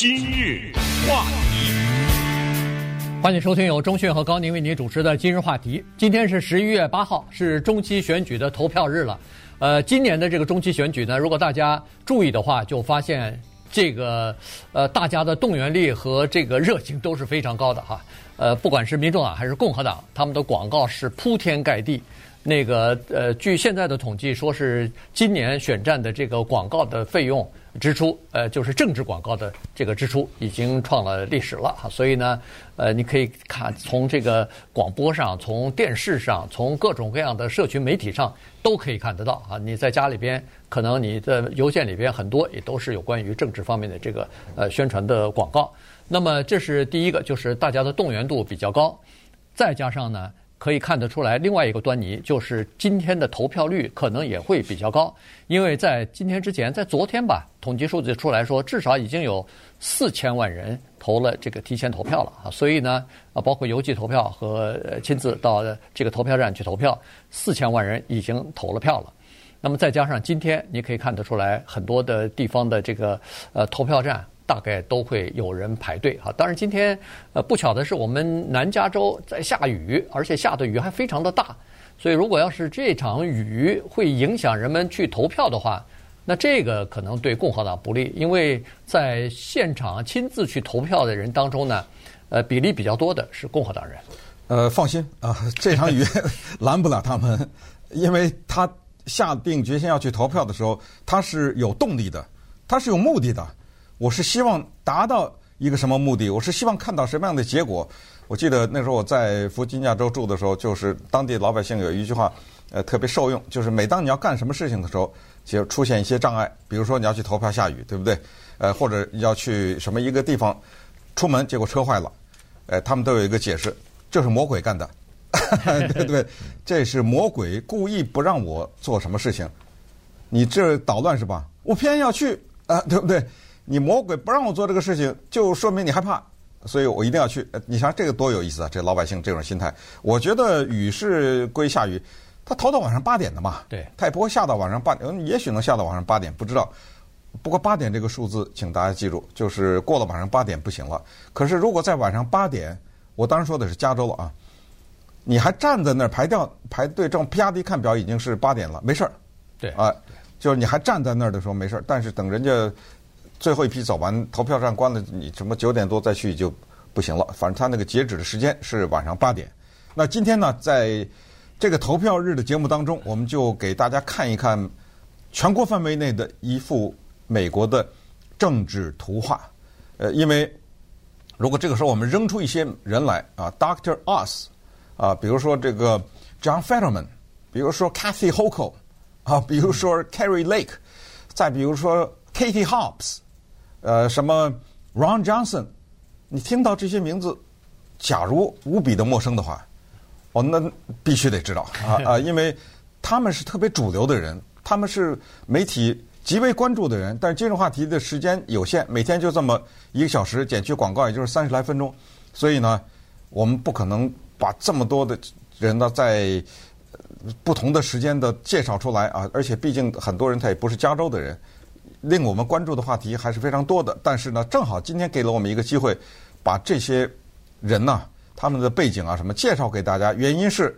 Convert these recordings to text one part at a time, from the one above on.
今日话题，欢迎收听由中讯和高宁为您主持的今日话题。今天是十一月八号，是中期选举的投票日了。呃，今年的这个中期选举呢，如果大家注意的话，就发现这个呃，大家的动员力和这个热情都是非常高的哈。呃，不管是民主党还是共和党，他们的广告是铺天盖地。那个呃，据现在的统计，说是今年选战的这个广告的费用支出，呃，就是政治广告的这个支出已经创了历史了哈。所以呢，呃，你可以看从这个广播上、从电视上、从各种各样的社群媒体上都可以看得到啊。你在家里边，可能你的邮件里边很多也都是有关于政治方面的这个呃宣传的广告。那么这是第一个，就是大家的动员度比较高，再加上呢。可以看得出来，另外一个端倪就是今天的投票率可能也会比较高，因为在今天之前，在昨天吧，统计数字出来说，至少已经有四千万人投了这个提前投票了啊，所以呢，啊，包括邮寄投票和亲自到这个投票站去投票，四千万人已经投了票了。那么再加上今天，你可以看得出来，很多的地方的这个呃投票站。大概都会有人排队哈。当然，今天呃不巧的是，我们南加州在下雨，而且下的雨还非常的大。所以，如果要是这场雨会影响人们去投票的话，那这个可能对共和党不利，因为在现场亲自去投票的人当中呢，呃，比例比较多的是共和党人。呃，放心啊，这场雨拦不了他们，因为他下定决心要去投票的时候，他是有动力的，他是有目的的。我是希望达到一个什么目的？我是希望看到什么样的结果？我记得那时候我在弗吉尼亚州住的时候，就是当地老百姓有一句话，呃，特别受用，就是每当你要干什么事情的时候，就出现一些障碍，比如说你要去投票下雨，对不对？呃，或者要去什么一个地方出门，结果车坏了，呃，他们都有一个解释，就是魔鬼干的，对不对？这是魔鬼故意不让我做什么事情，你这捣乱是吧？我偏要去啊，对不对？你魔鬼不让我做这个事情，就说明你害怕，所以我一定要去。你想这个多有意思啊！这老百姓这种心态，我觉得雨是归下雨，他逃到晚上八点的嘛，对，他也不会下到晚上八点，也许能下到晚上八点，不知道。不过八点这个数字，请大家记住，就是过了晚上八点不行了。可是如果在晚上八点，我当时说的是加州了啊，你还站在那儿排掉排队，正啪的一看表，已经是八点了，没事儿，对啊，就是你还站在那儿的时候没事儿，但是等人家。最后一批走完，投票站关了，你什么九点多再去就不行了。反正他那个截止的时间是晚上八点。那今天呢，在这个投票日的节目当中，我们就给大家看一看全国范围内的一幅美国的政治图画。呃，因为如果这个时候我们扔出一些人来啊，Doctor Oz 啊，比如说这个 John Fetterman，比如说 Kathy Hochul 啊，比如说 Carrie Lake，再比如说 Katie Hobbs。呃，什么 Ron Johnson？你听到这些名字，假如无比的陌生的话，哦，那必须得知道啊 啊，因为他们是特别主流的人，他们是媒体极为关注的人。但是今日话题的时间有限，每天就这么一个小时，减去广告也就是三十来分钟，所以呢，我们不可能把这么多的人呢在不同的时间的介绍出来啊。而且毕竟很多人他也不是加州的人。令我们关注的话题还是非常多的，但是呢，正好今天给了我们一个机会，把这些人呐、啊，他们的背景啊什么介绍给大家。原因是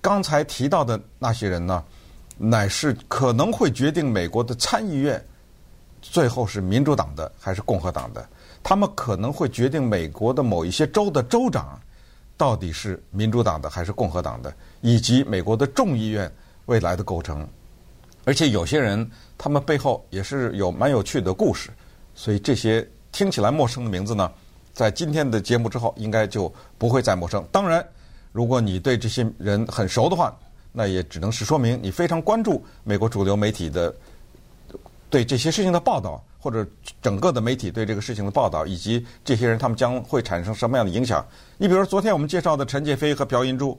刚才提到的那些人呢，乃是可能会决定美国的参议院最后是民主党的还是共和党的，他们可能会决定美国的某一些州的州长到底是民主党的还是共和党的，以及美国的众议院未来的构成。而且有些人，他们背后也是有蛮有趣的故事，所以这些听起来陌生的名字呢，在今天的节目之后，应该就不会再陌生。当然，如果你对这些人很熟的话，那也只能是说明你非常关注美国主流媒体的对这些事情的报道，或者整个的媒体对这个事情的报道，以及这些人他们将会产生什么样的影响。你比如，昨天我们介绍的陈介飞和朴银珠。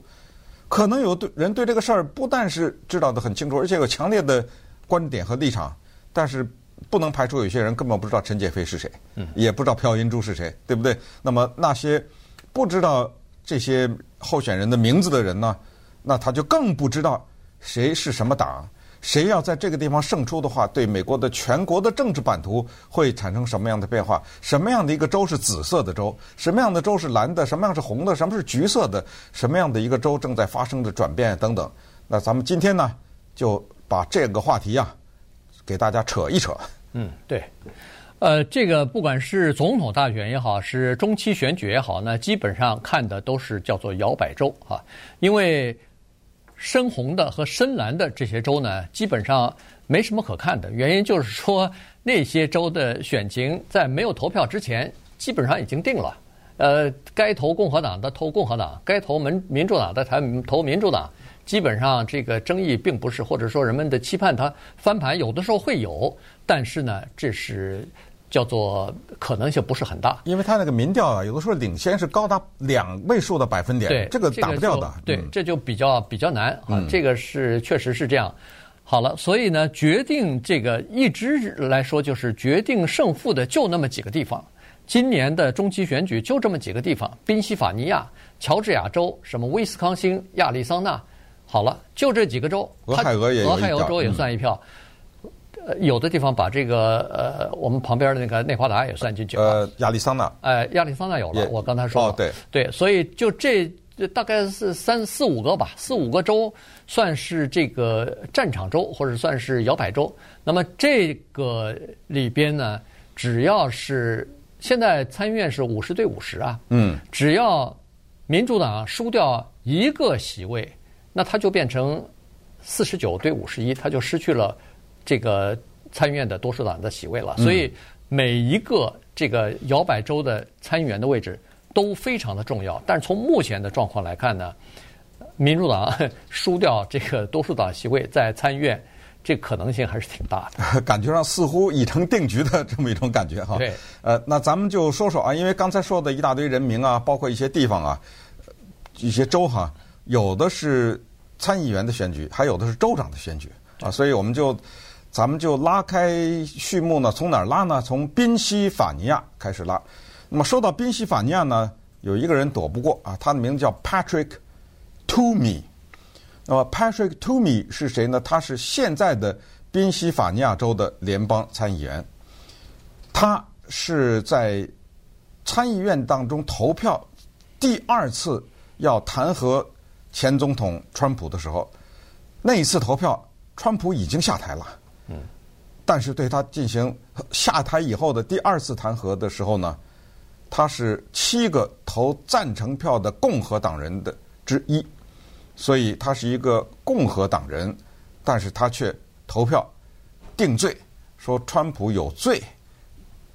可能有对人对这个事儿不但是知道得很清楚，而且有强烈的观点和立场。但是不能排除有些人根本不知道陈杰飞是谁，也不知道朴银珠是谁，对不对？那么那些不知道这些候选人的名字的人呢，那他就更不知道谁是什么党，谁要在这个地方胜出的话，对美国的全国的政治版图会产生什么样的变化？什么样的一个州是紫色的州？什么样的州是蓝的？什么样是红的？什么是橘色的？什么样的一个州正在发生的转变等等？那咱们今天呢，就把这个话题呀、啊，给大家扯一扯。嗯，对。呃，这个不管是总统大选也好，是中期选举也好那，基本上看的都是叫做摇摆州啊，因为深红的和深蓝的这些州呢，基本上没什么可看的。原因就是说，那些州的选情在没有投票之前，基本上已经定了。呃，该投共和党的投共和党，该投民民主党的才投民主党。基本上这个争议并不是，或者说人们的期盼它翻盘，有的时候会有，但是呢，这是。叫做可能性不是很大，因为他那个民调啊，有的时候领先是高达两位数的百分点，对，这个打不掉的。对，这就比较比较难啊。这个是确实是这样。好了，所以呢，决定这个一直来说就是决定胜负的就那么几个地方。今年的中期选举就这么几个地方：宾夕法尼亚、乔治亚州、什么威斯康星、亚利桑那。好了，就这几个州。俄亥俄也俄亥俄州也算一票。呃，有的地方把这个呃，我们旁边的那个内华达也算进去了。呃，亚利桑那。哎，亚利桑那有了，我刚才说了。哦，对。对，所以就这大概是三四五个吧，四五个州算是这个战场州，或者算是摇摆州。那么这个里边呢，只要是现在参议院是五十对五十啊，嗯，只要民主党输掉一个席位，那他就变成四十九对五十一，他就失去了。这个参议院的多数党的席位了，所以每一个这个摇摆州的参议员的位置都非常的重要。但是从目前的状况来看呢，民主党 输掉这个多数党席位在参议院，这可能性还是挺大的。感觉上似乎已成定局的这么一种感觉哈。对。呃，那咱们就说说啊，因为刚才说的一大堆人名啊，包括一些地方啊，一些州哈，有的是参议员的选举，还有的是州长的选举啊，所以我们就。咱们就拉开序幕呢，从哪儿拉呢？从宾夕法尼亚开始拉。那么说到宾夕法尼亚呢，有一个人躲不过啊，他的名字叫 Patrick Toomey。那么 Patrick Toomey 是谁呢？他是现在的宾夕法尼亚州的联邦参议员。他是在参议院当中投票第二次要弹劾前总统川普的时候，那一次投票，川普已经下台了。但是对他进行下台以后的第二次弹劾的时候呢，他是七个投赞成票的共和党人的之一，所以他是一个共和党人，但是他却投票定罪，说川普有罪，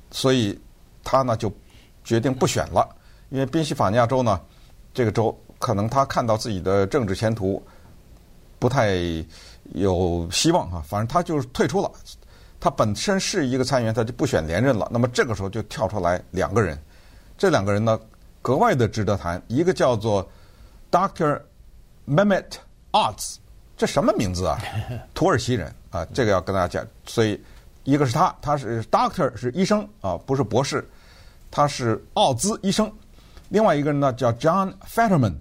所以他呢就决定不选了，因为宾夕法尼亚州呢，这个州可能他看到自己的政治前途不太。有希望啊，反正他就是退出了。他本身是一个参议员，他就不选连任了。那么这个时候就跳出来两个人，这两个人呢格外的值得谈。一个叫做 Doctor Mehmet Oz，这什么名字啊？土耳其人啊，这个要跟大家讲。所以一个是他，他是 Doctor 是医生啊，不是博士，他是奥兹医生。另外一个人呢叫 John Fetterman，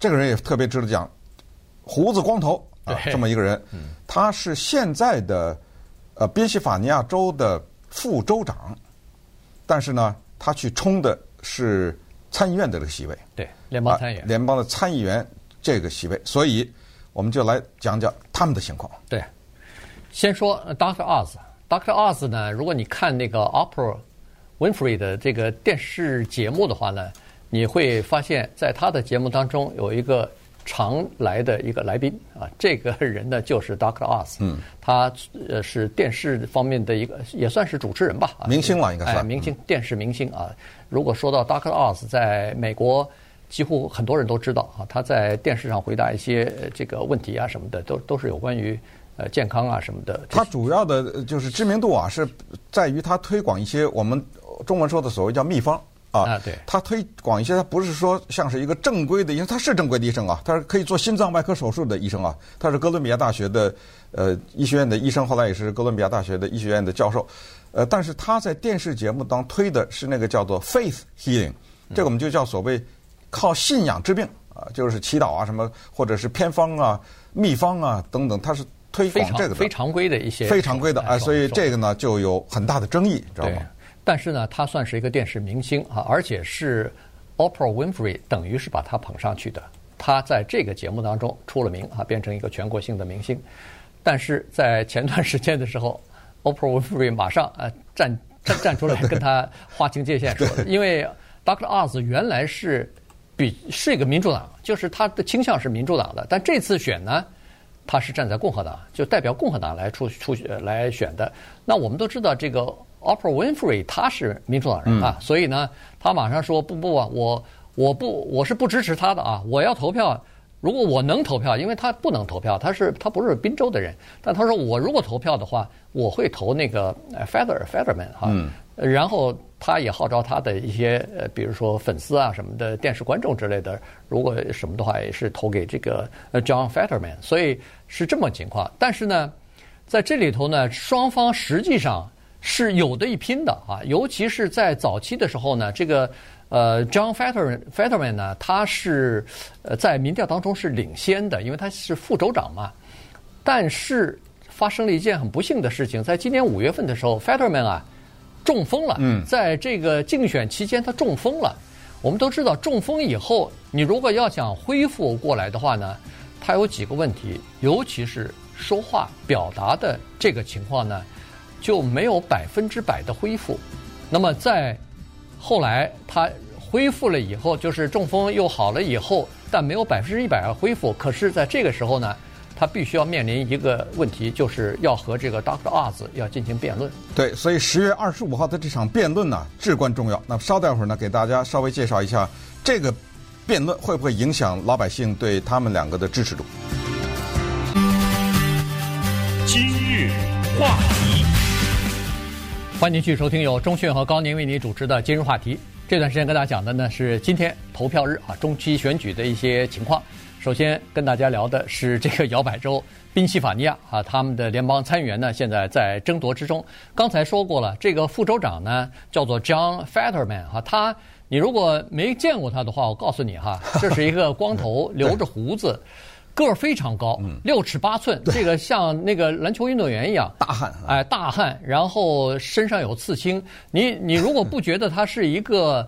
这个人也特别值得讲，胡子光头。啊，这么一个人，他是现在的呃宾夕法尼亚州的副州长，但是呢，他去冲的是参议院的这个席位，对，联邦参议员，联邦的参议员这个席位，所以我们就来讲讲他们的情况。对，先说 Dr. Oz，Dr. Oz 呢，如果你看那个 Oprah Winfrey 的这个电视节目的话呢，你会发现在他的节目当中有一个。常来的一个来宾啊，这个人呢 就是 Doctor Oz，嗯，他呃是电视方面的一个也算是主持人吧，明星了应该算，哎，明星电视明星啊。如果说到 Doctor Oz，在美国几乎很多人都知道啊，他在电视上回答一些这个问题啊什么的，都都是有关于呃健康啊什么的。他主要的就是知名度啊，是在于他推广一些我们中文说的所谓叫秘方。啊，对，他推广一些，他不是说像是一个正规的医生，他是正规的医生啊，他是可以做心脏外科手术的医生啊，他是哥伦比亚大学的呃医学院的医生，后来也是哥伦比亚大学的医学院的教授，呃，但是他在电视节目当推的是那个叫做 faith healing，这个我们就叫所谓靠信仰治病啊，就是祈祷啊什么，或者是偏方啊、秘方啊等等，他是推广这个的。非常规的一些非常规的哎啊，所以这个呢就有很大的争议，知道吗？，但是呢，他算是一个电视明星啊，而且是 Oprah Winfrey 等于是把他捧上去的。他在这个节目当中出了名啊，变成一个全国性的明星。但是在前段时间的时候，Oprah Winfrey 马上啊站站站出来跟他划清界限，说，因为 Dr. Oz 原来是比是一个民主党，就是他的倾向是民主党的，但这次选呢，他是站在共和党，就代表共和党来出出选来选的。那我们都知道，这个 Oprah Winfrey 他是民主党人啊，所以呢，他马上说不不啊，我我不我是不支持他的啊，我要投票。如果我能投票，因为他不能投票，他是他不是宾州的人，但他说我如果投票的话，我会投那个 Feather Featherman 哈、嗯，然后他也号召他的一些呃，比如说粉丝啊什么的电视观众之类的，如果什么的话，也是投给这个呃 John Featherman 所以是这么情况。但是呢，在这里头呢，双方实际上是有的一拼的啊，尤其是在早期的时候呢，这个。呃，John Fetterman Fetterman 呢，他是呃在民调当中是领先的，因为他是副州长嘛。但是发生了一件很不幸的事情，在今年五月份的时候，Fetterman 啊中风了。嗯，在这个竞选期间，他中风了。我们都知道，中风以后，你如果要想恢复过来的话呢，他有几个问题，尤其是说话表达的这个情况呢，就没有百分之百的恢复。那么在后来他恢复了以后，就是中风又好了以后，但没有百分之一百的恢复。可是，在这个时候呢，他必须要面临一个问题，就是要和这个 Dr. Oz 要进行辩论。对，所以十月二十五号的这场辩论呢，至关重要。那稍待会儿呢，给大家稍微介绍一下这个辩论会不会影响老百姓对他们两个的支持度。今日话题。欢迎继续收听由中讯和高宁为你主持的今日话题。这段时间跟大家讲的呢是今天投票日啊，中期选举的一些情况。首先跟大家聊的是这个摇摆州宾夕法尼亚啊，他们的联邦参议员呢现在在争夺之中。刚才说过了，这个副州长呢叫做 John Fetterman 哈，他你如果没见过他的话，我告诉你哈，这是一个光头，留着胡子。个儿非常高，六尺八寸，这个像那个篮球运动员一样大汉，哎，大汉，然后身上有刺青。你你如果不觉得他是一个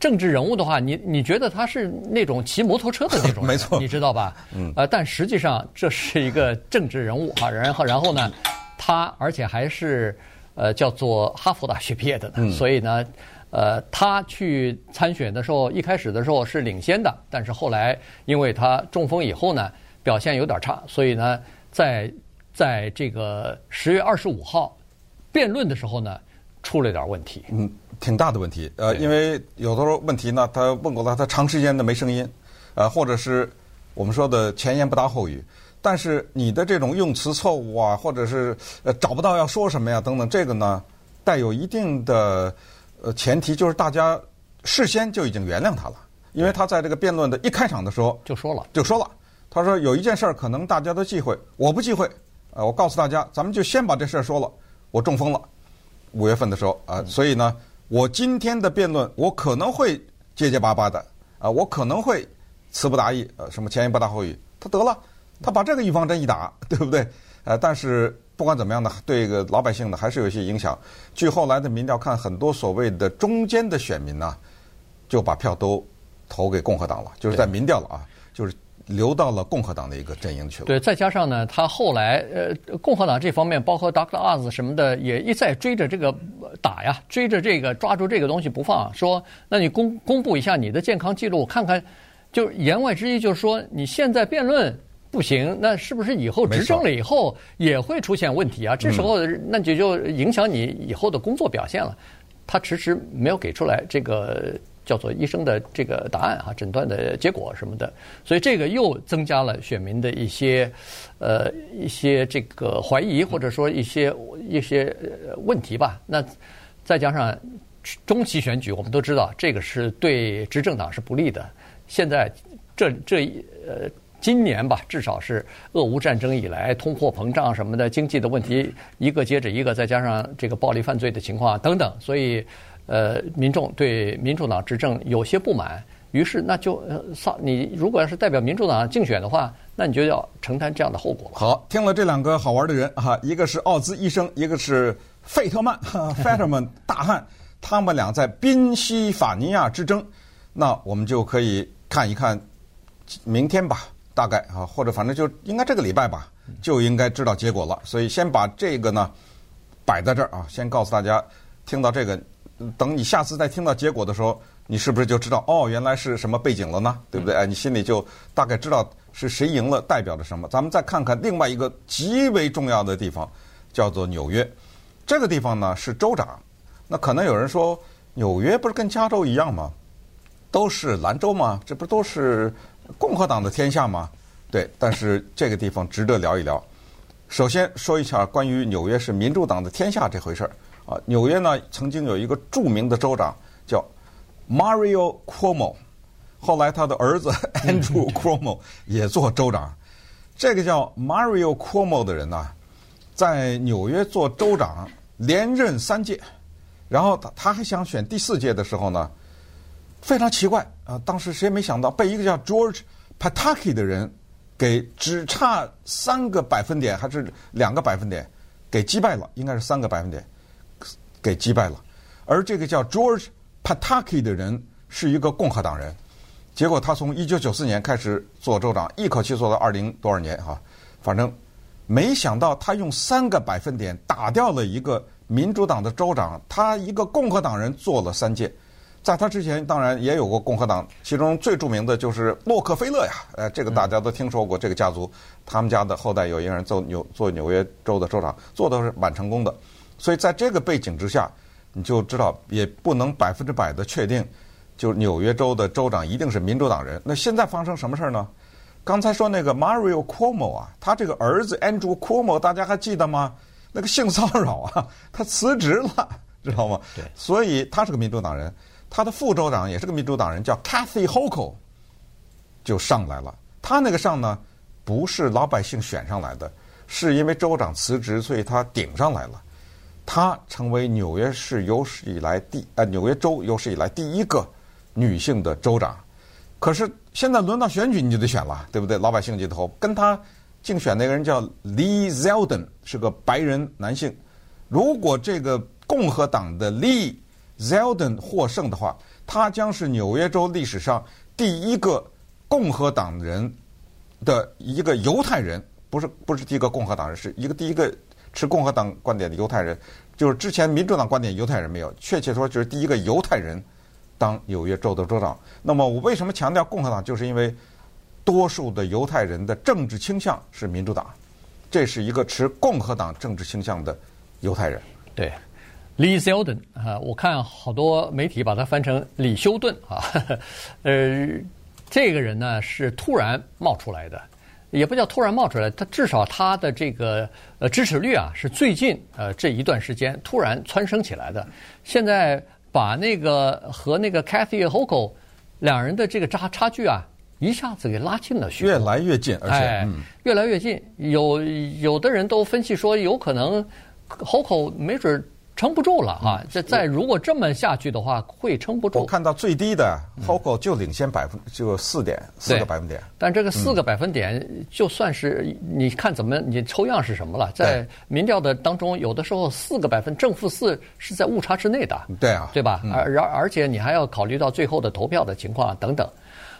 政治人物的话，你你觉得他是那种骑摩托车的那种，没错，你知道吧？嗯，呃，但实际上这是一个政治人物啊。然后然后呢，他而且还是呃叫做哈佛大学毕业的呢，所以呢。呃，他去参选的时候，一开始的时候是领先的，但是后来因为他中风以后呢，表现有点差，所以呢，在在这个十月二十五号辩论的时候呢，出了点问题。嗯，挺大的问题。呃，因为有的时候问题呢，他问过他，他长时间的没声音，呃，或者是我们说的前言不搭后语，但是你的这种用词错误啊，或者是呃找不到要说什么呀等等，这个呢带有一定的。呃，前提就是大家事先就已经原谅他了，因为他在这个辩论的一开场的时候就说了，就说了，他说有一件事儿可能大家都忌讳，我不忌讳，呃，我告诉大家，咱们就先把这事儿说了，我中风了，五月份的时候啊，呃，所以呢，我今天的辩论我可能会结结巴巴的，啊，我可能会词不达意，呃，什么前言不搭后语，他得了，他把这个预防针一打，对不对？呃，但是。不管怎么样呢，对一个老百姓呢还是有一些影响。据后来的民调看，很多所谓的中间的选民呢，就把票都投给共和党了，就是在民调了啊，就是流到了共和党的一个阵营去了。对，再加上呢，他后来呃，共和党这方面，包括 Dr. Oz 什么的，也一再追着这个打呀，追着这个抓住这个东西不放，说那你公公布一下你的健康记录，看看，就言外之意就是说你现在辩论。不行，那是不是以后执政了以后也会出现问题啊？这时候那就就影响你以后的工作表现了。他迟迟没有给出来这个叫做医生的这个答案啊，诊断的结果什么的，所以这个又增加了选民的一些呃一些这个怀疑，或者说一些一些问题吧。那再加上中期选举，我们都知道这个是对执政党是不利的。现在这这呃。今年吧，至少是俄乌战争以来，通货膨胀什么的，经济的问题一个接着一个，再加上这个暴力犯罪的情况等等，所以，呃，民众对民主党执政有些不满。于是，那就呃，你如果要是代表民主党竞选的话，那你就要承担这样的后果了。好，听了这两个好玩的人哈，一个是奥兹医生，一个是费特曼 哈 Fetterman 大汉，他们俩在宾夕法尼亚之争，那我们就可以看一看明天吧，大概啊，或者反正就应该这个礼拜吧，就应该知道结果了。所以先把这个呢摆在这儿啊，先告诉大家，听到这个，等你下次再听到结果的时候。你是不是就知道哦？原来是什么背景了呢？对不对？哎，你心里就大概知道是谁赢了，代表着什么。咱们再看看另外一个极为重要的地方，叫做纽约。这个地方呢是州长。那可能有人说，纽约不是跟加州一样吗？都是兰州吗？这不都是共和党的天下吗？对。但是这个地方值得聊一聊。首先说一下关于纽约是民主党的天下这回事儿啊。纽约呢曾经有一个著名的州长叫。Mario Cuomo，后来他的儿子 Andrew Cuomo 也做州长。这个叫 Mario Cuomo 的人呢，在纽约做州长连任三届，然后他他还想选第四届的时候呢，非常奇怪啊！当时谁也没想到被一个叫 George Pataki 的人给只差三个百分点还是两个百分点给击败了，应该是三个百分点给击败了。而这个叫 George Pataki 的人是一个共和党人，结果他从一九九四年开始做州长，一口气做到二零多少年哈，反正没想到他用三个百分点打掉了一个民主党的州长，他一个共和党人做了三届，在他之前当然也有过共和党，其中最著名的就是洛克菲勒呀，呃，这个大家都听说过这个家族，他们家的后代有一个人做纽做纽约州的州长，做的是蛮成功的，所以在这个背景之下。你就知道，也不能百分之百的确定，就纽约州的州长一定是民主党人。那现在发生什么事儿呢？刚才说那个 Mario Cuomo 啊，他这个儿子 Andrew Cuomo，大家还记得吗？那个性骚扰啊，他辞职了，知道吗？对。所以他是个民主党人，他的副州长也是个民主党人，叫 Kathy Hochul，就上来了。他那个上呢，不是老百姓选上来的，是因为州长辞职，所以他顶上来了。他成为纽约市有史以来第呃纽约州有史以来第一个女性的州长，可是现在轮到选举你就得选了，对不对？老百姓就投。跟他竞选那个人叫 Lee Zeldin，是个白人男性。如果这个共和党的 Lee Zeldin 获胜的话，他将是纽约州历史上第一个共和党人的一个犹太人，不是不是第一个共和党人，是一个第一个。持共和党观点的犹太人，就是之前民主党观点犹太人没有，确切说就是第一个犹太人当纽约州的州长。那么我为什么强调共和党？就是因为多数的犹太人的政治倾向是民主党，这是一个持共和党政治倾向的犹太人。对，Lee Zeldin 啊，我看好多媒体把它翻成李修顿啊，呃，这个人呢是突然冒出来的。也不叫突然冒出来，他至少他的这个呃支持率啊是最近呃这一段时间突然蹿升起来的。现在把那个和那个 Kathy Hochul 两人的这个差差距啊一下子给拉近了许多，越来越近，而且、哎嗯、越来越近。有有的人都分析说，有可能 Hochul 没准。撑不住了啊！这再如果这么下去的话，会撑不住。我看到最低的 Hochul 就领先百分就四点四个百分点。但这个四个百分点，就算是你看怎么你抽样是什么了？在民调的当中，有的时候四个百分正负四是在误差之内的。对啊，对吧？而而而且你还要考虑到最后的投票的情况等等。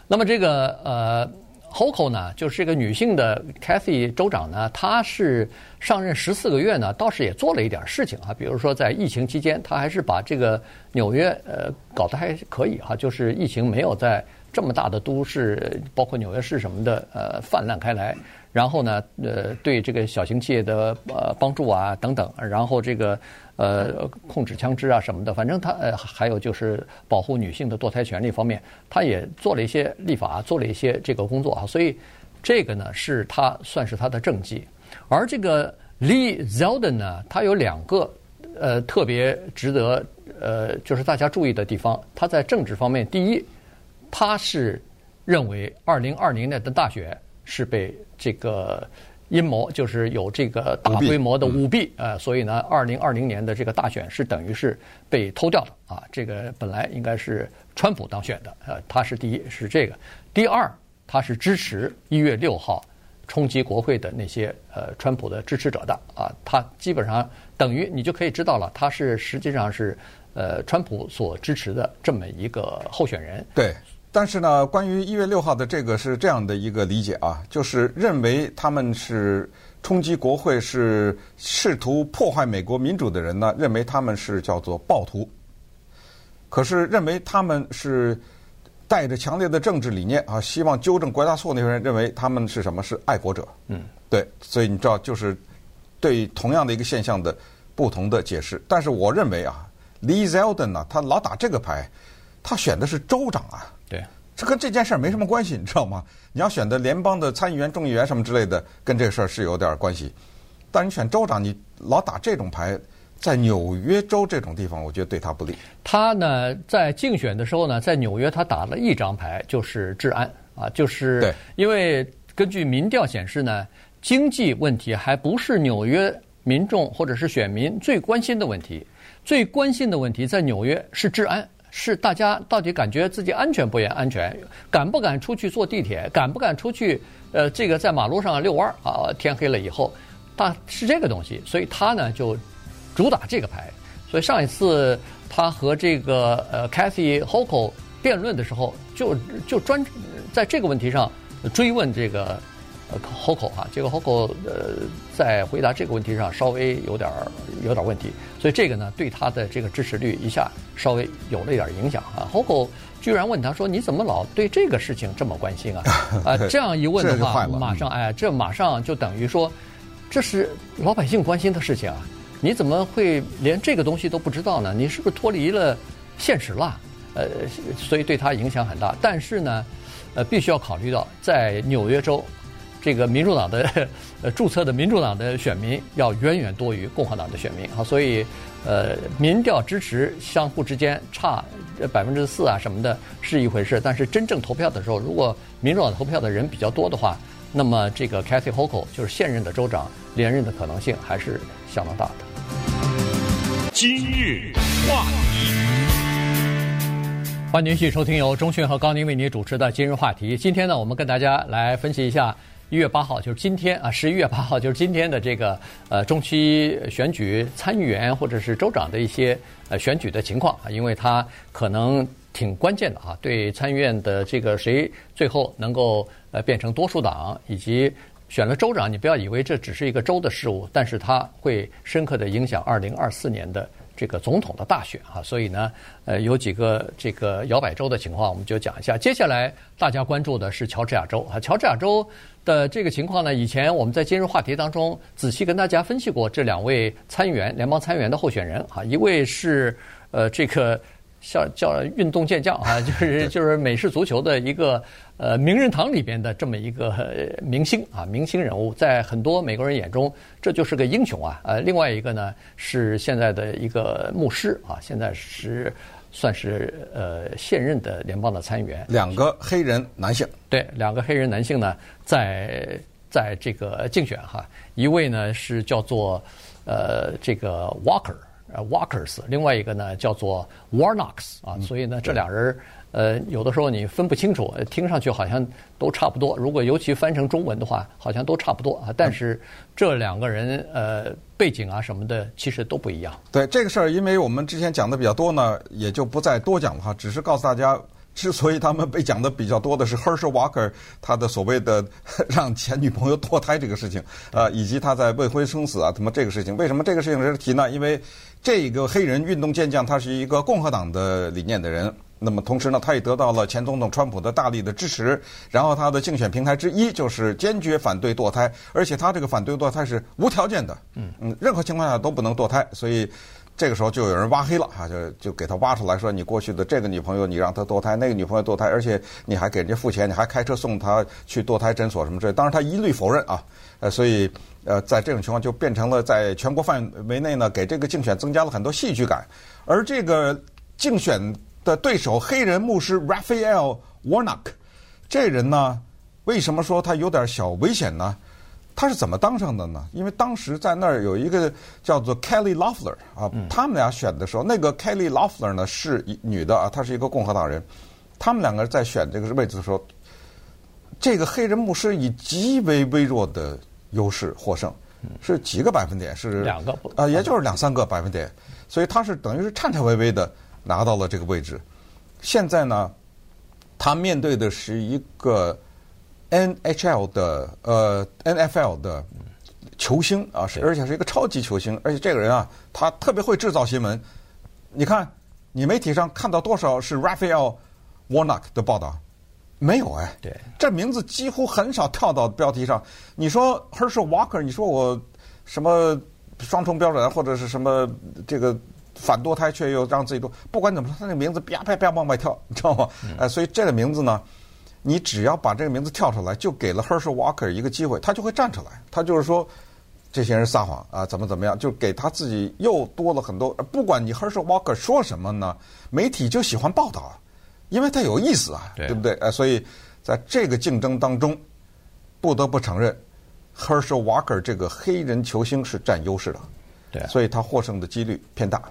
那么这个呃。Coco 呢，就是这个女性的 Cathy 州长呢，她是上任十四个月呢，倒是也做了一点事情啊，比如说在疫情期间，她还是把这个纽约呃搞得还可以哈，就是疫情没有在这么大的都市，包括纽约市什么的呃泛滥开来。然后呢，呃，对这个小型企业的呃帮助啊等等，然后这个呃控制枪支啊什么的，反正他呃还有就是保护女性的堕胎权利方面，他也做了一些立法，做了一些这个工作啊，所以这个呢是他算是他的政绩。而这个 Lee Zeldin 呢，他有两个呃特别值得呃就是大家注意的地方，他在政治方面，第一，他是认为二零二零年的大选是被这个阴谋就是有这个大规模的舞弊，呃，所以呢，二零二零年的这个大选是等于是被偷掉的啊。这个本来应该是川普当选的，呃，他是第一，是这个。第二，他是支持一月六号冲击国会的那些呃川普的支持者的啊，他基本上等于你就可以知道了，他是实际上是呃川普所支持的这么一个候选人。对，但是呢，关于一月六号的这个是这样的一个理解啊，就是认为他们是冲击国会是试图破坏美国民主的人呢，认为他们是叫做暴徒。可是认为他们是。带着强烈的政治理念啊，希望纠正国家错误那些人认为他们是什么？是爱国者。嗯，对，所以你知道，就是对同样的一个现象的不同的解释。但是我认为啊，Lee Zeldin 呢，他老打这个牌，他选的是州长啊。对，这跟这件事儿没什么关系，你知道吗？你要选的联邦的参议员、众议员什么之类的，跟这个事儿是有点关系。但你选州长，你老打这种牌。在纽约州这种地方，我觉得对他不利。他呢，在竞选的时候呢，在纽约他打了一张牌，就是治安啊，就是因为根据民调显示呢，经济问题还不是纽约民众或者是选民最关心的问题，最关心的问题在纽约是治安，是大家到底感觉自己安全不安全，敢不敢出去坐地铁，敢不敢出去呃这个在马路上遛弯啊？天黑了以后，大是这个东西，所以他呢就。主打这个牌，所以上一次他和这个呃 Cathy Hochul 辩论的时候，就就专在这个问题上追问这个呃 Hochul 哈，这个 Hochul 呃在回答这个问题上稍微有点有点问题，所以这个呢对他的这个支持率一下稍微有了一点影响啊。Hochul 居然问他说：“你怎么老对这个事情这么关心啊？” 啊，这样一问的话，马上哎，这马上就等于说这是老百姓关心的事情啊。你怎么会连这个东西都不知道呢？你是不是脱离了现实了？呃，所以对他影响很大。但是呢，呃，必须要考虑到，在纽约州，这个民主党的呃注册的民主党的选民要远远多于共和党的选民啊，所以呃，民调支持相互之间差百分之四啊什么的是一回事，但是真正投票的时候，如果民主党投票的人比较多的话，那么这个 Kathy Hochul 就是现任的州长连任的可能性还是相当大的。今日话题，欢迎继续收听由钟迅和高宁为您主持的今日话题。今天呢，我们跟大家来分析一下一月八号，就是今天啊，十一月八号就是今天的这个呃中期选举参议员或者是州长的一些呃选举的情况啊，因为它可能挺关键的啊，对参议院的这个谁最后能够呃变成多数党以及。选了州长，你不要以为这只是一个州的事务，但是它会深刻的影响二零二四年的这个总统的大选哈。所以呢，呃，有几个这个摇摆州的情况，我们就讲一下。接下来大家关注的是乔治亚州啊，乔治亚州的这个情况呢，以前我们在今日话题当中仔细跟大家分析过这两位参议员、联邦参议员的候选人哈，一位是呃这个。叫叫运动健将啊，就是就是美式足球的一个呃名人堂里边的这么一个明星啊，明星人物，在很多美国人眼中这就是个英雄啊。呃，另外一个呢是现在的一个牧师啊，现在是算是呃现任的联邦的参议员。两个黑人男性，对，两个黑人男性呢在在这个竞选哈，一位呢是叫做呃这个 Walker。呃，Walkers，另外一个呢叫做 Warnocks 啊，所以呢这俩人呃有的时候你分不清楚，听上去好像都差不多。如果尤其翻成中文的话，好像都差不多啊。但是这两个人呃背景啊什么的其实都不一样。对这个事儿，因为我们之前讲的比较多呢，也就不再多讲了哈，只是告诉大家。之所以他们被讲的比较多的是 Herschel Walker 他的所谓的让前女朋友堕胎这个事情，呃，以及他在未婚生子啊，什么这个事情，为什么这个事情是提呢？因为这个黑人运动健将他是一个共和党的理念的人，那么同时呢，他也得到了前总统川普的大力的支持，然后他的竞选平台之一就是坚决反对堕胎，而且他这个反对堕胎是无条件的，嗯嗯，任何情况下都不能堕胎，所以。这个时候就有人挖黑了啊，就就给他挖出来说，你过去的这个女朋友，你让她堕胎，那个女朋友堕胎，而且你还给人家付钱，你还开车送她去堕胎诊所什么之类。当然他一律否认啊，呃，所以呃，在这种情况就变成了在全国范围内呢，给这个竞选增加了很多戏剧感。而这个竞选的对手黑人牧师 Raphael Warnock 这人呢，为什么说他有点小危险呢？他是怎么当上的呢？因为当时在那儿有一个叫做 Kelly Loeffler 啊，他们俩选的时候，那个 Kelly Loeffler 呢是女的啊，她是一个共和党人。他们两个人在选这个位置的时候，这个黑人牧师以极为微弱的优势获胜，是几个百分点？是两个啊，也就是两三个百分点。所以他是等于是颤颤巍巍的拿到了这个位置。现在呢，他面对的是一个 NHL 的呃 NFL 的球星啊，是而且是一个超级球星，而且这个人啊，他特别会制造新闻。你看，你媒体上看到多少是 Raphael Warnock 的报道？没有哎，对，这名字几乎很少跳到标题上。你说 Herschel Walker，你说我什么双重标准或者是什么这个反堕胎却又让自己多，不管怎么说，他那个名字啪啪啪往外跳，你知道吗？哎、嗯，所以这个名字呢，你只要把这个名字跳出来，就给了 Herschel Walker 一个机会，他就会站出来。他就是说这些人撒谎啊，怎么怎么样，就给他自己又多了很多。不管你 Herschel Walker 说什么呢，媒体就喜欢报道。因为他有意思啊，对，对不对？呃，所以在这个竞争当中，不得不承认，Herschel Walker 这个黑人球星是占优势的，对，所以他获胜的几率偏大。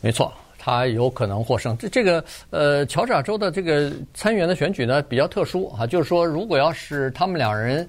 没错，他有可能获胜。这这个呃，乔治亚州的这个参议员的选举呢比较特殊啊，就是说，如果要是他们两人。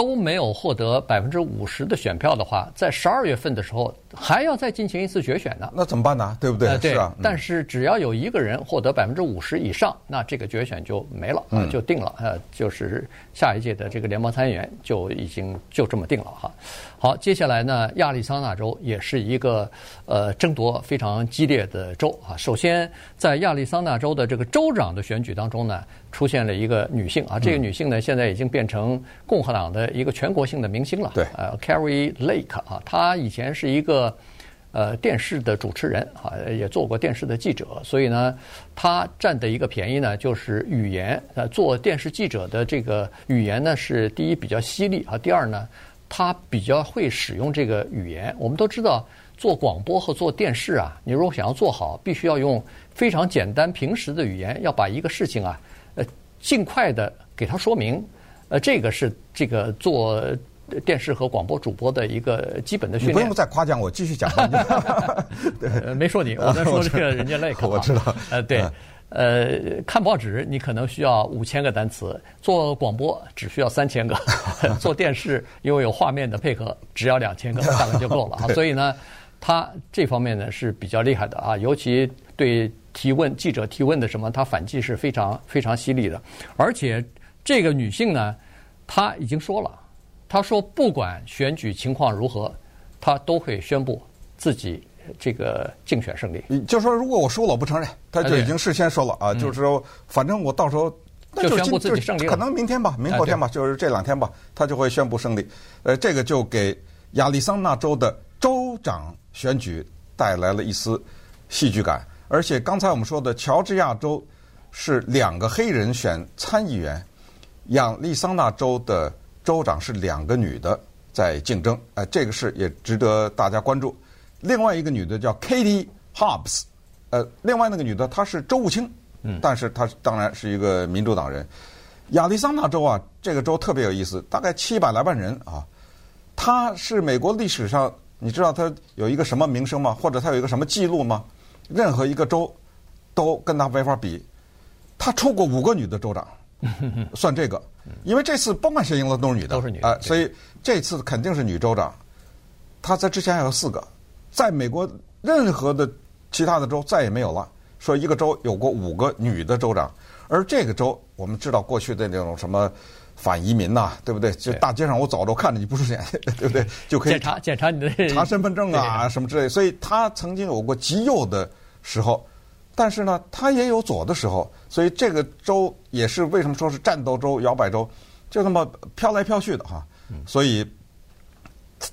都没有获得百分之五十的选票的话，在十二月份的时候还要再进行一次决选呢。那怎么办呢？对不对？呃、对是啊。但是只要有一个人获得百分之五十以上，那这个决选就没了，啊，就定了。呃，就是下一届的这个联邦参议员就已经就这么定了哈。好，接下来呢，亚利桑那州也是一个呃争夺非常激烈的州啊。首先，在亚利桑那州的这个州长的选举当中呢。出现了一个女性啊，这个女性呢，现在已经变成共和党的一个全国性的明星了。对，呃，Carrie Lake 啊，她以前是一个呃电视的主持人啊，也做过电视的记者，所以呢，她占的一个便宜呢，就是语言。呃，做电视记者的这个语言呢，是第一比较犀利啊，第二呢，她比较会使用这个语言。我们都知道，做广播和做电视啊，你如果想要做好，必须要用非常简单平时的语言，要把一个事情啊。呃，尽快的给他说明，呃，这个是这个做电视和广播主播的一个基本的训练。你不用再夸奖我，继续讲。对，没说你，我在说这个人家 Lake。我知道。呃，对，呃，看报纸你可能需要五千个单词，做广播只需要三千个，做电视因为有画面的配合，只要两千个大概就够了啊。所以呢，他这方面呢是比较厉害的啊，尤其对。提问记者提问的什么，他反击是非常非常犀利的，而且这个女性呢，她已经说了，她说不管选举情况如何，她都会宣布自己这个竞选胜利。就是说，如果我输了，我不承认，她就已经事先说了啊，就是说，反正我到时候就宣布自己胜利，可能明天吧，明后天吧，就是这两天吧，他就会宣布胜利。呃，这个就给亚利桑那州的州长选举带来了一丝戏剧感。而且刚才我们说的乔治亚州是两个黑人选参议员，亚利桑那州的州长是两个女的在竞争，哎，这个事也值得大家关注。另外一个女的叫 Katie Hobbs，呃，另外那个女的她是州务卿，嗯，但是她当然是一个民主党人。亚利桑那州啊，这个州特别有意思，大概七百来万人啊，它是美国历史上，你知道它有一个什么名声吗？或者它有一个什么记录吗？任何一个州都跟他没法比，他出过五个女的州长，算这个，因为这次甭管谁赢了都是女的，都是女的，啊，所以这次肯定是女州长。他在之前还有四个，在美国任何的其他的州再也没有了，说一个州有过五个女的州长，而这个州我们知道过去的那种什么。反移民呐、啊，对不对？就大街上我走着，我看着你不顺眼，对不对？就可以检查检查你的查身份证啊 什么之类。所以他曾经有过极右的时候，但是呢，他也有左的时候。所以这个州也是为什么说是战斗州、摇摆州，就那么飘来飘去的哈。所以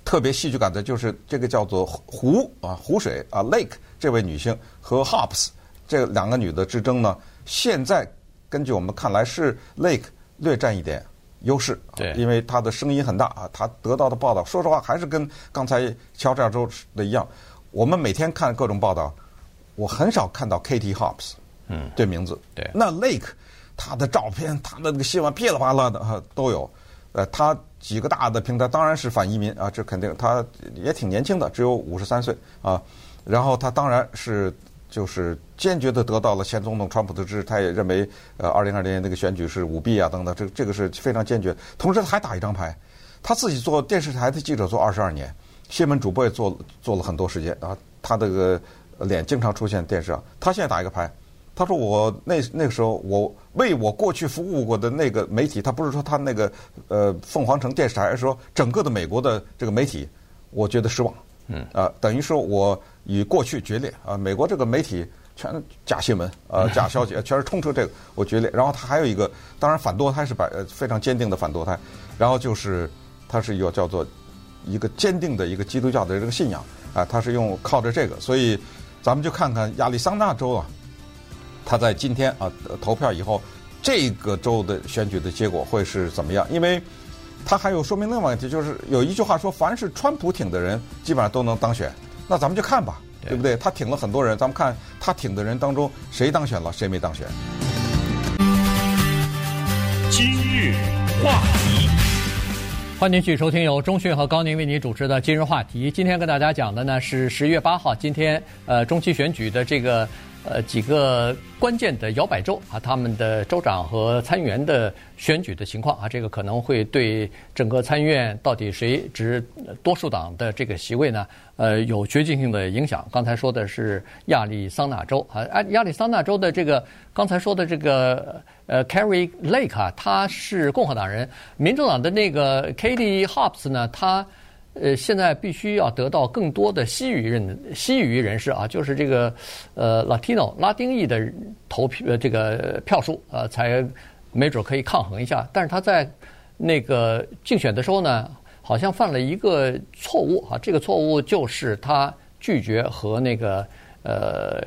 特别戏剧感的就是这个叫做湖啊湖水啊 Lake 这位女性和 Hobbs 这两个女的之争呢，现在根据我们看来是 Lake 略占一点。优势，对，因为他的声音很大啊，他得到的报道，说实话还是跟刚才乔治亚州的一样。我们每天看各种报道，我很少看到 Katie Hobbs，嗯，这名字，对。那 Lake，他的照片，他的那个新闻噼里啪啦的哈都有。呃，他几个大的平台当然是反移民啊，这肯定，他也挺年轻的，只有五十三岁啊。然后他当然是就是坚决的得到了前总统川普的支持，他也认为呃二零二零年那个选举是舞弊啊等等，这这个是非常坚决。同时他还打一张牌，他自己做电视台的记者做二十二年，新闻主播也做做了很多时间啊，他这个脸经常出现电视上。他现在打一个牌，他说我那那个时候我为我过去服务过的那个媒体，他不是说他那个呃凤凰城电视台，而是说整个的美国的这个媒体，我觉得失望。嗯啊，等于说我与过去决裂啊！美国这个媒体全假新闻呃，假消息，全是充斥这个，我决裂。然后他还有一个，当然反堕胎是百非常坚定的反堕胎。然后就是他是有叫做一个坚定的一个基督教的这个信仰啊，他是用靠着这个。所以咱们就看看亚利桑那州啊，他在今天啊投票以后，这个州的选举的结果会是怎么样？因为。他还有说明另外一个问题，就是有一句话说，凡是川普挺的人，基本上都能当选。那咱们就看吧，对，对不对？他挺了很多人，咱们看他挺的人当中谁当选了，谁没当选。今日话题，欢迎继续收听由中讯和高宁为您主持的今日话题。今天跟大家讲的呢是十月八号，今天呃中期选举的这个。呃，几个关键的摇摆州啊，他们的州长和参议员的选举的情况啊，这个可能会对整个参议院到底谁执多数党的这个席位呢，呃，有决定性的影响。刚才说的是亚利桑那州啊，亚利桑那州的这个刚才说的这个呃，Kari Lake 啊，他是共和党人，民主党的那个 Katie Hobbs 呢，他。呃，现在必须要得到更多的西语人、西语人士啊，就是这个呃，Latino 拉丁裔的投票呃这个票数呃，才没准可以抗衡一下。但是他在那个竞选的时候呢，好像犯了一个错误啊，这个错误就是他拒绝和那个呃。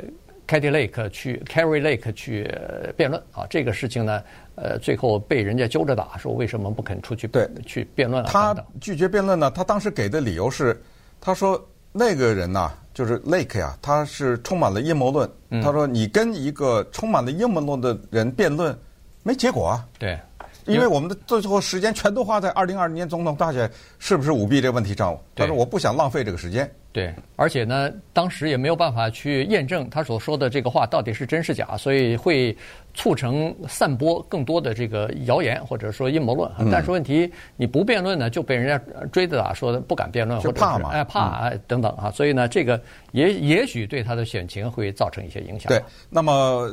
Katie Lake 去 Kari Lake 去辩论啊，这个事情呢，呃，最后被人家揪着打，说为什么不肯出去对去辩论啊？他拒绝辩论呢，他当时给的理由是，他说那个人呐，就是 Lake 呀，他是充满了阴谋论。他说你跟一个充满了阴谋论的人辩论，没结果啊。对，因为我们的最后时间全都花在二零二零年总统大选是不是舞弊这个问题上。他说我不想浪费这个时间。对，而且呢，当时也没有办法去验证他所说的这个话到底是真是假，所以会促成散播更多的这个谣言或者说阴谋论。但是问题你不辩论呢，就被人家追着打，说不敢辩论，或者怕嘛？哎，怕啊等等啊。所以呢，这个也也许对他的选情会造成一些影响。对，那么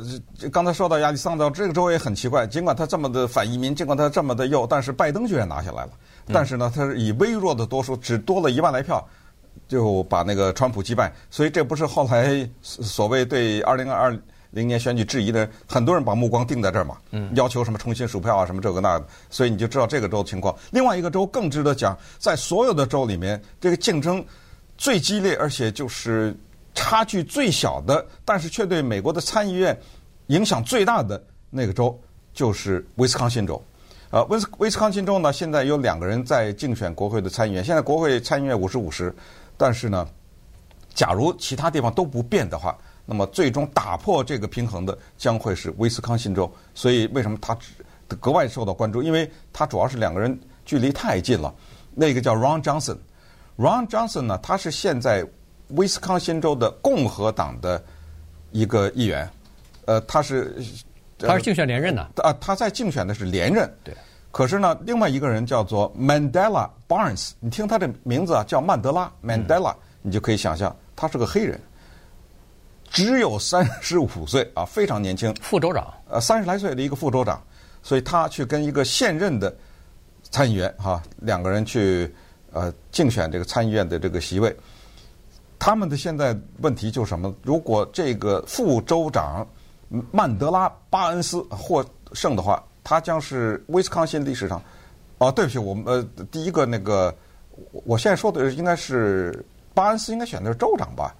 刚才说到亚利桑那这个州也很奇怪，尽管他这么的反移民，尽管他这么的右，但是拜登居然拿下来了。但是呢，他是以微弱的多数，只多了一万来票。就把那个川普击败，所以这不是后来所谓对二零二零年选举质疑的很多人把目光定在这儿嘛？嗯，要求什么重新数票啊，什么这个那的，所以你就知道这个州的情况。另外一个州更值得讲，在所有的州里面，这个竞争最激烈，而且就是差距最小的，但是却对美国的参议院影响最大的那个州，就是威斯康辛州。呃，威斯威斯康辛州呢，现在有两个人在竞选国会的参议员，现在国会参议院五十五十。但是呢，假如其他地方都不变的话，那么最终打破这个平衡的将会是威斯康辛州。所以为什么他格外受到关注？因为他主要是两个人距离太近了。那个叫 Ron Johnson，Ron Johnson 呢，他是现在威斯康辛州的共和党的一个议员。呃，他是他是竞选连任的啊，他在竞选的是连任。对。可是呢，另外一个人叫做 Mandela Barnes，你听他的名字啊，叫曼德拉 Mandela，你就可以想象他是个黑人，只有三十五岁啊，非常年轻。副州长，呃，三十来岁的一个副州长，所以他去跟一个现任的参议员哈，两个人去呃竞选这个参议院的这个席位。他们的现在问题就是什么？如果这个副州长曼德拉巴恩斯获胜的话。他将是威斯康星历史上，哦，对不起，我们呃第一个那个，我现在说的应该是巴恩斯应该选的是州长吧？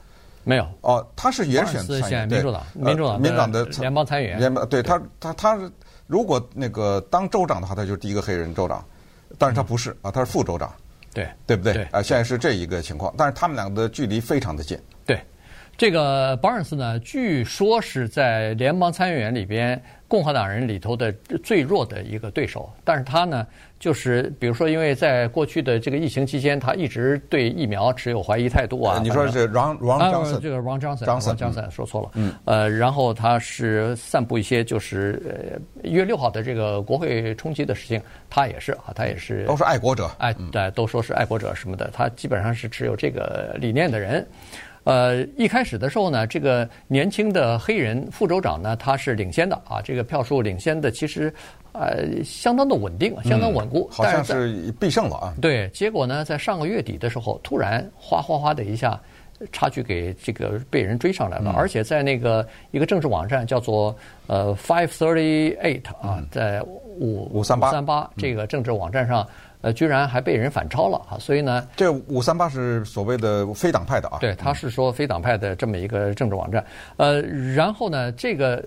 没有，哦，他是原选民主党，民主党，民主党的联邦参议员，联邦对他他他如果那个当州长的话，他就是第一个黑人州长，但是他不是啊，他是副州长，对。对不对？啊，现在是这一个情况，但是他们两个的距离非常的近，对。这个 Barnes 呢，据说是在联邦参议员里边共和党人里头的最弱的一个对手，但是他呢，就是比如说，因为在过去的这个疫情期间，他一直对疫苗持有怀疑态度啊。你说是 Ron Ron Johnson，、啊、这个 Ron Johnson Johnson 说错了。嗯。呃，然后他是散布一些就是呃一月六号的这个国会冲击的事情，他也是啊，他也是都是爱国者，哎，对，都说是爱国者什么的，他基本上是持有这个理念的人。呃，一开始的时候呢，这个年轻的黑人副州长呢，他是领先的啊，这个票数领先的，其实呃相当的稳定，相当稳固，嗯、好像是必胜了啊。对，结果呢，在上个月底的时候，突然哗哗哗的一下，差距给这个被人追上来了，嗯、而且在那个一个政治网站叫做呃 Five Thirty Eight 啊，嗯、在五五三八三八这个政治网站上。呃，居然还被人反超了哈！所以呢，这五三八是所谓的非党派的啊。对，他是说非党派的这么一个政治网站。呃，然后呢，这个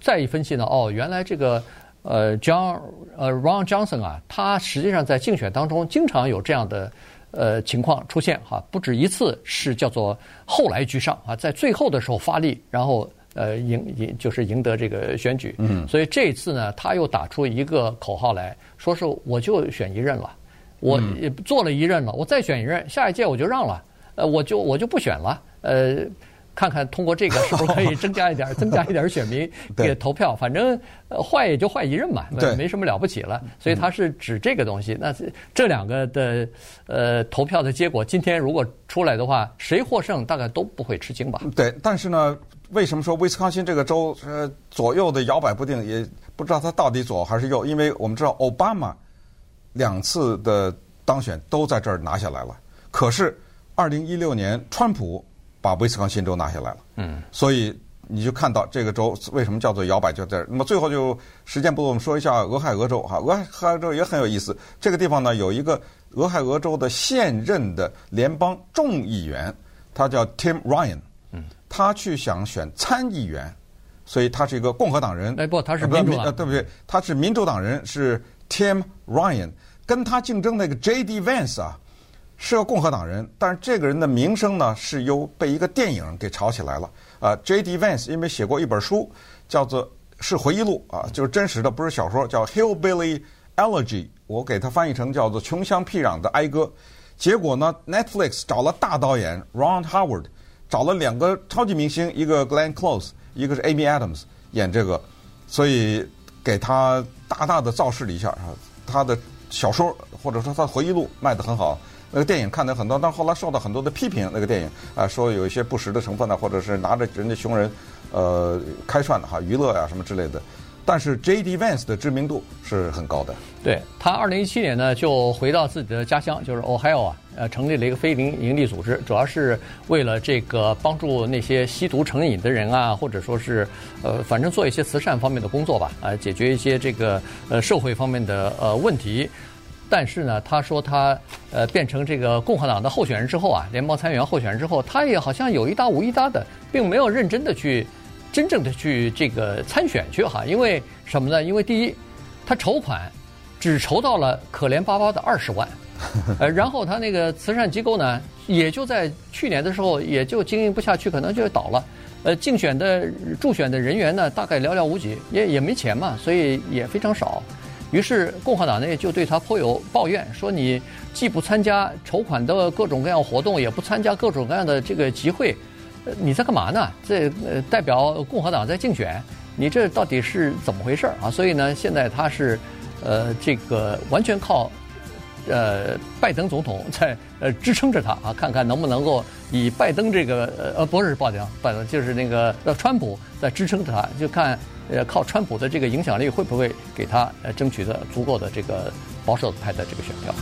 再一分析呢，哦，原来这个呃，John 呃，Ron Johnson 啊，他实际上在竞选当中经常有这样的呃情况出现哈，不止一次是叫做后来居上啊，在最后的时候发力，然后。呃，赢赢就是赢得这个选举，嗯，所以这次呢，他又打出一个口号来说是我就选一任了，我做了一任了，我再选一任，下一届我就让了，呃，我就我就不选了，呃，看看通过这个是不是可以增加一点，增加一点选民 给投票，反正坏也就坏一任嘛，对，没什么了不起了，所以他是指这个东西。那这两个的呃投票的结果，今天如果出来的话，谁获胜大概都不会吃惊吧？对，但是呢。为什么说威斯康星这个州呃左右的摇摆不定，也不知道它到底左还是右？因为我们知道奥巴马两次的当选都在这儿拿下来了，可是二零一六年川普把威斯康星州拿下来了。嗯，所以你就看到这个州为什么叫做摇摆就在这儿。那么最后就时间不够，我们说一下俄亥俄州哈，俄亥俄州也很有意思。这个地方呢有一个俄亥俄州的现任的联邦众议员，他叫 Tim Ryan。他去想选参议员，所以他是一个共和党人。哎不，他是民主党，呃，对不对？他是民主党人，是 Tim Ryan，跟他竞争那个 J.D. Vance 啊，是个共和党人，但是这个人的名声呢，是由被一个电影给炒起来了。啊，J.D. Vance 因为写过一本书，叫做是回忆录啊，就是真实的，不是小说，叫 Hillbilly Elegy，我给他翻译成叫做穷乡僻壤的哀歌。结果呢，Netflix 找了大导演 Ron Howard。找了两个超级明星，一个 Glenn Close，一个是 Amy Adams 演这个，所以给他大大的造势了一下啊。他的小说或者说他的回忆录卖得很好，那个电影看得很多，但后来受到很多的批评。那个电影啊，说有一些不实的成分呢，或者是拿着人家穷人呃开涮的哈娱乐呀、啊、什么之类的。但是 J.D. Vance 的知名度是很高的。对，他，二零一七年呢就回到自己的家乡，就是 Ohio 啊，呃，成立了一个非营利组织，主要是为了这个帮助那些吸毒成瘾的人啊，或者说是呃，反正做一些慈善方面的工作吧，啊，解决一些这个呃社会方面的呃问题。但是呢，他说他呃变成这个共和党的候选人之后啊，联邦参议员候选人之后，他也好像有一搭无一搭的，并没有认真的去。真正的去这个参选去哈，因为什么呢？因为第一，他筹款只筹到了可怜巴巴的二十万，呃，然后他那个慈善机构呢，也就在去年的时候也就经营不下去，可能就倒了。呃，竞选的助选的人员呢，大概寥寥无几，也也没钱嘛，所以也非常少。于是共和党内就对他颇有抱怨，说你既不参加筹款的各种各样活动，也不参加各种各样的这个集会。你在干嘛呢？这呃代表共和党在竞选，你这到底是怎么回事啊？所以呢，现在他是，呃，这个完全靠，呃，拜登总统 在呃支撑着他啊，看看能不能够以拜登这个呃不是拜登，拜登就是那个呃川普在支撑着他，就看呃靠川普的这个影响力会不会给他呃争取的足够的这个保守派的这个选票。